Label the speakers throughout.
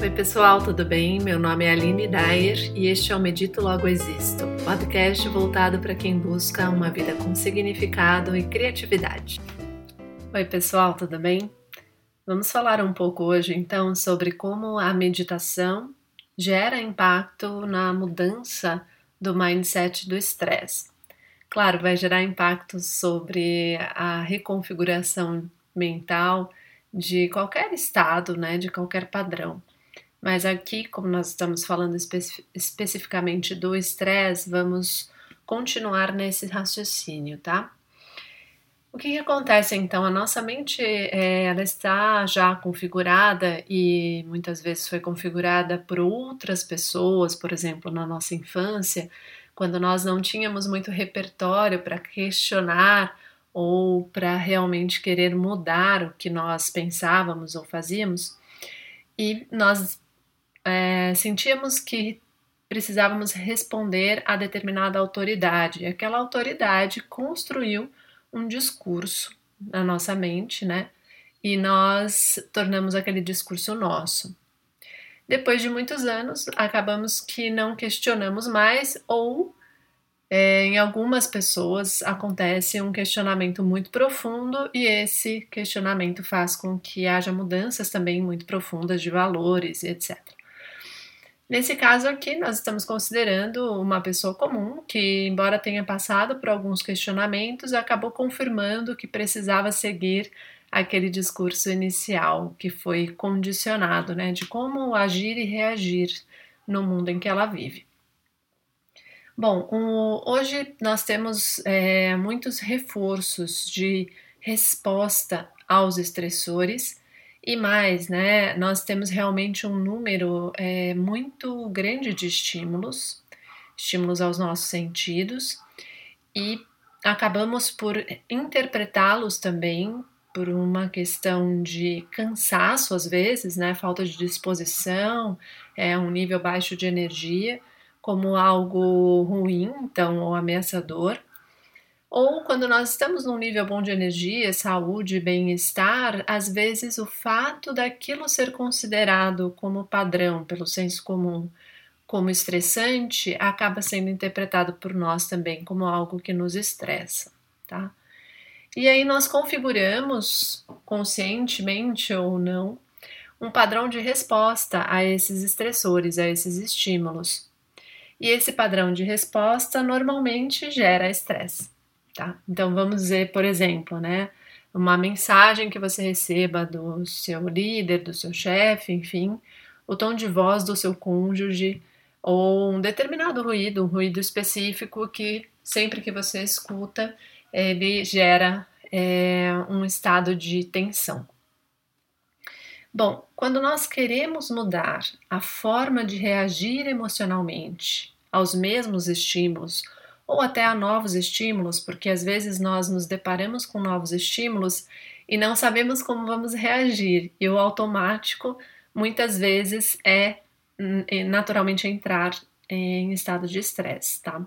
Speaker 1: Oi, pessoal, tudo bem? Meu nome é Aline Dyer e este é o Medito Logo Existo, podcast voltado para quem busca uma vida com significado e criatividade. Oi, pessoal, tudo bem? Vamos falar um pouco hoje então sobre como a meditação gera impacto na mudança do mindset do estresse. Claro, vai gerar impacto sobre a reconfiguração mental de qualquer estado, né, de qualquer padrão. Mas aqui, como nós estamos falando espe especificamente do estresse, vamos continuar nesse raciocínio, tá? O que, que acontece então? A nossa mente é, ela está já configurada e muitas vezes foi configurada por outras pessoas, por exemplo, na nossa infância, quando nós não tínhamos muito repertório para questionar ou para realmente querer mudar o que nós pensávamos ou fazíamos, e nós é, sentíamos que precisávamos responder a determinada autoridade. Aquela autoridade construiu um discurso na nossa mente, né? E nós tornamos aquele discurso nosso. Depois de muitos anos, acabamos que não questionamos mais, ou é, em algumas pessoas acontece um questionamento muito profundo, e esse questionamento faz com que haja mudanças também muito profundas de valores etc. Nesse caso aqui, nós estamos considerando uma pessoa comum que, embora tenha passado por alguns questionamentos, acabou confirmando que precisava seguir aquele discurso inicial que foi condicionado, né, de como agir e reagir no mundo em que ela vive. Bom, um, hoje nós temos é, muitos reforços de resposta aos estressores e mais, né? Nós temos realmente um número é, muito grande de estímulos, estímulos aos nossos sentidos, e acabamos por interpretá-los também por uma questão de cansaço às vezes, né? Falta de disposição, é um nível baixo de energia, como algo ruim, então, ou ameaçador. Ou quando nós estamos num nível bom de energia, saúde, bem-estar, às vezes o fato daquilo ser considerado como padrão pelo senso comum, como estressante, acaba sendo interpretado por nós também como algo que nos estressa, tá? E aí nós configuramos, conscientemente ou não, um padrão de resposta a esses estressores, a esses estímulos. E esse padrão de resposta normalmente gera estresse tá? Então vamos dizer, por exemplo, né, uma mensagem que você receba do seu líder, do seu chefe, enfim, o tom de voz do seu cônjuge ou um determinado ruído, um ruído específico que sempre que você escuta ele gera é, um estado de tensão. Bom, quando nós queremos mudar a forma de reagir emocionalmente aos mesmos estímulos ou até a novos estímulos, porque às vezes nós nos deparamos com novos estímulos e não sabemos como vamos reagir, e o automático muitas vezes é, hum, é naturalmente entrar em estado de estresse, tá?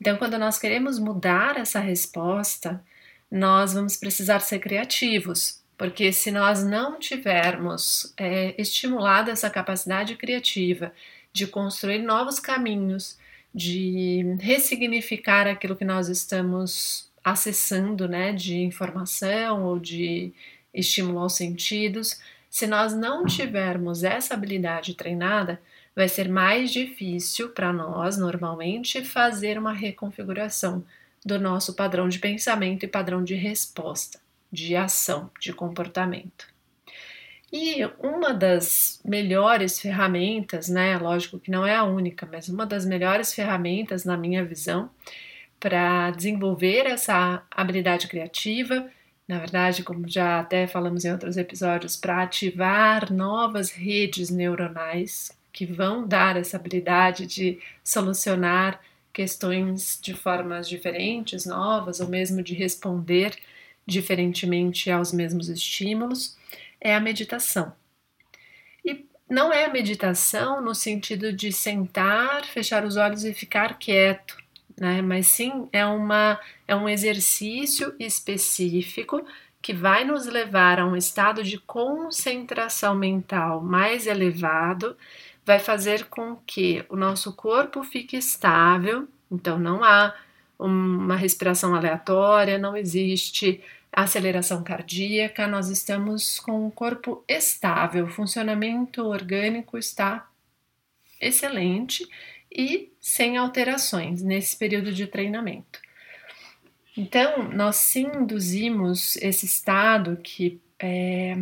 Speaker 1: Então, quando nós queremos mudar essa resposta, nós vamos precisar ser criativos, porque se nós não tivermos é, estimulado essa capacidade criativa de construir novos caminhos, de ressignificar aquilo que nós estamos acessando, né, de informação ou de estímulo aos sentidos. Se nós não tivermos essa habilidade treinada, vai ser mais difícil para nós, normalmente, fazer uma reconfiguração do nosso padrão de pensamento e padrão de resposta, de ação, de comportamento. E uma das melhores ferramentas, né? Lógico que não é a única, mas uma das melhores ferramentas, na minha visão, para desenvolver essa habilidade criativa, na verdade, como já até falamos em outros episódios, para ativar novas redes neuronais que vão dar essa habilidade de solucionar questões de formas diferentes, novas, ou mesmo de responder diferentemente aos mesmos estímulos é a meditação. E não é a meditação no sentido de sentar, fechar os olhos e ficar quieto, né? Mas sim é uma é um exercício específico que vai nos levar a um estado de concentração mental mais elevado, vai fazer com que o nosso corpo fique estável, então não há uma respiração aleatória, não existe aceleração cardíaca, nós estamos com o corpo estável, o funcionamento orgânico está excelente e sem alterações nesse período de treinamento. Então, nós sim induzimos esse estado que é,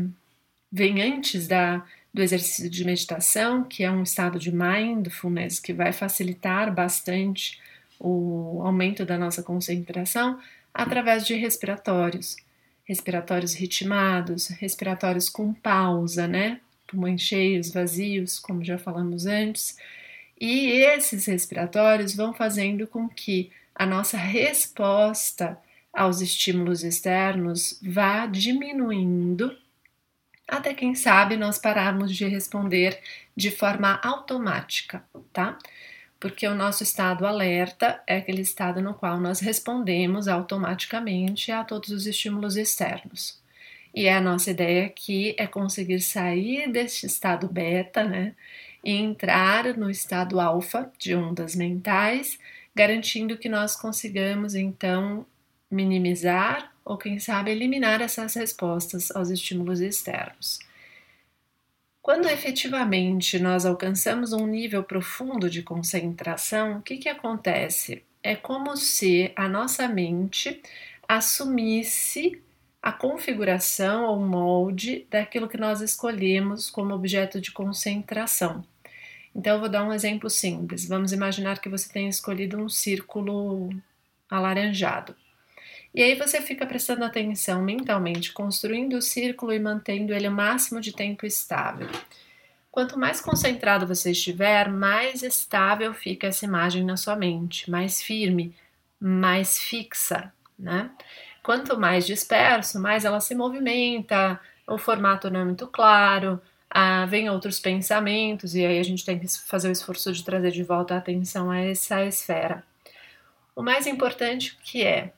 Speaker 1: vem antes da, do exercício de meditação, que é um estado de mindfulness que vai facilitar bastante o aumento da nossa concentração através de respiratórios. Respiratórios ritmados, respiratórios com pausa, né? Pulmões cheios, vazios, como já falamos antes. E esses respiratórios vão fazendo com que a nossa resposta aos estímulos externos vá diminuindo até quem sabe nós pararmos de responder de forma automática, tá? Porque o nosso estado alerta é aquele estado no qual nós respondemos automaticamente a todos os estímulos externos. E a nossa ideia aqui é conseguir sair deste estado beta, né? E entrar no estado alfa de ondas mentais garantindo que nós consigamos então minimizar ou, quem sabe, eliminar essas respostas aos estímulos externos. Quando efetivamente nós alcançamos um nível profundo de concentração, o que, que acontece? É como se a nossa mente assumisse a configuração ou molde daquilo que nós escolhemos como objeto de concentração. Então, eu vou dar um exemplo simples. Vamos imaginar que você tenha escolhido um círculo alaranjado. E aí você fica prestando atenção mentalmente, construindo o círculo e mantendo ele o máximo de tempo estável. Quanto mais concentrado você estiver, mais estável fica essa imagem na sua mente, mais firme, mais fixa, né? Quanto mais disperso, mais ela se movimenta, o formato não é muito claro, ah, vem outros pensamentos, e aí a gente tem que fazer o esforço de trazer de volta a atenção a essa esfera. O mais importante que é,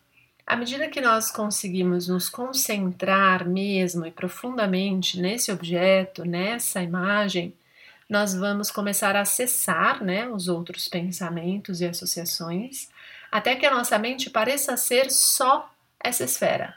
Speaker 1: à medida que nós conseguimos nos concentrar mesmo e profundamente nesse objeto, nessa imagem, nós vamos começar a acessar né, os outros pensamentos e associações, até que a nossa mente pareça ser só essa esfera,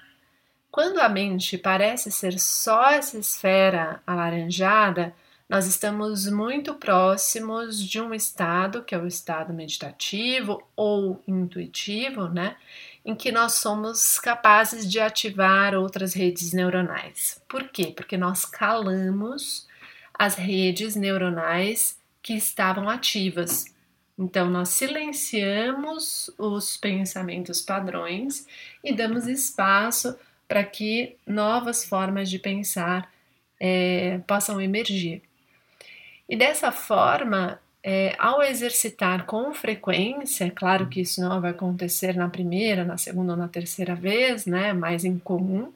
Speaker 1: quando a mente parece ser só essa esfera alaranjada, nós estamos muito próximos de um estado, que é o estado meditativo ou intuitivo, né? Em que nós somos capazes de ativar outras redes neuronais. Por quê? Porque nós calamos as redes neuronais que estavam ativas. Então, nós silenciamos os pensamentos padrões e damos espaço para que novas formas de pensar é, possam emergir. E dessa forma, é, ao exercitar com frequência, é claro que isso não vai acontecer na primeira, na segunda ou na terceira vez, né, mais incomum.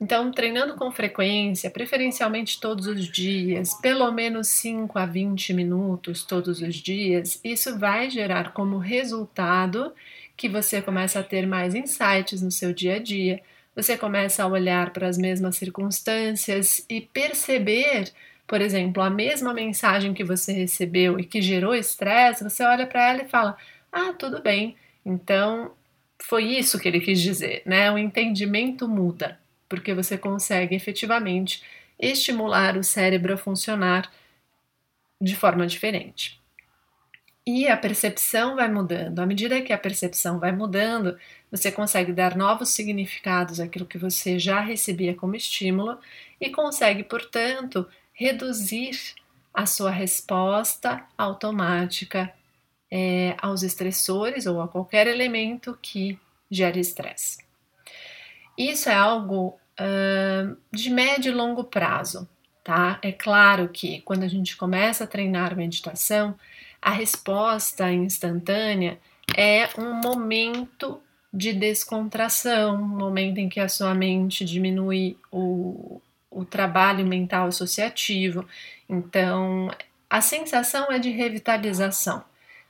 Speaker 1: Então, treinando com frequência, preferencialmente todos os dias, pelo menos 5 a 20 minutos todos os dias, isso vai gerar como resultado que você começa a ter mais insights no seu dia a dia, você começa a olhar para as mesmas circunstâncias e perceber, por exemplo, a mesma mensagem que você recebeu e que gerou estresse, você olha para ela e fala: "Ah, tudo bem. Então, foi isso que ele quis dizer", né? O entendimento muda, porque você consegue efetivamente estimular o cérebro a funcionar de forma diferente. E a percepção vai mudando. À medida que a percepção vai mudando, você consegue dar novos significados àquilo que você já recebia como estímulo e consegue, portanto, reduzir a sua resposta automática é, aos estressores ou a qualquer elemento que gere estresse. Isso é algo uh, de médio e longo prazo, tá? É claro que quando a gente começa a treinar meditação, a resposta instantânea é um momento de descontração, um momento em que a sua mente diminui o, o trabalho mental associativo. Então, a sensação é de revitalização,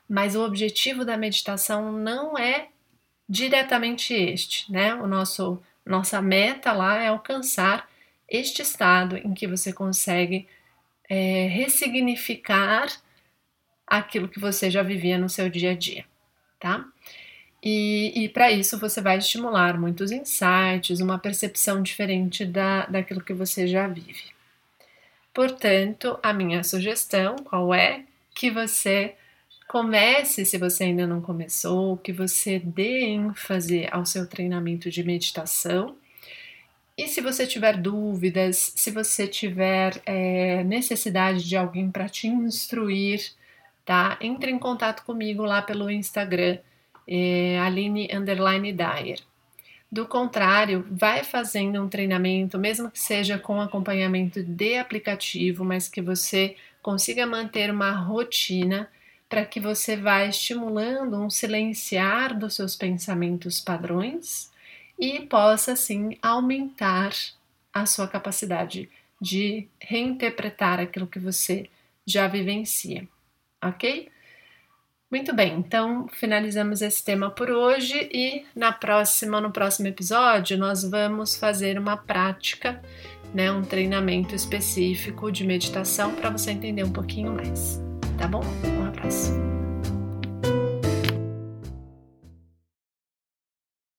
Speaker 1: mas o objetivo da meditação não é diretamente este, né? O nosso Nossa meta lá é alcançar este estado em que você consegue é, ressignificar aquilo que você já vivia no seu dia a dia, tá? E, e para isso você vai estimular muitos insights, uma percepção diferente da, daquilo que você já vive. Portanto, a minha sugestão qual é? Que você comece, se você ainda não começou, que você dê ênfase ao seu treinamento de meditação. E se você tiver dúvidas, se você tiver é, necessidade de alguém para te instruir, tá? Entre em contato comigo lá pelo Instagram é, Aline Underline Dyer. Do contrário, vai fazendo um treinamento, mesmo que seja com acompanhamento de aplicativo, mas que você consiga manter uma rotina para que você vá estimulando um silenciar dos seus pensamentos padrões e possa assim aumentar a sua capacidade de reinterpretar aquilo que você já vivencia, ok? Muito bem, então finalizamos esse tema por hoje e na próxima, no próximo episódio, nós vamos fazer uma prática, né, um treinamento específico de meditação para você entender um pouquinho mais. Tá bom? Um abraço.